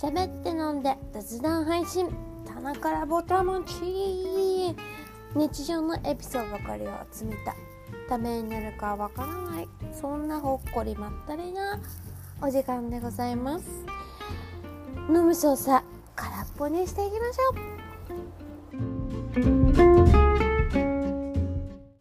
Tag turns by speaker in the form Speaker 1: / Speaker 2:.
Speaker 1: 喋って飲んで雑談配信。棚からぼたもち日常のエピソードばかりを集めた。ためになるかわからない。そんなほっこりまったりな。お時間でございます。飲む操作空っぽにしていきましょう。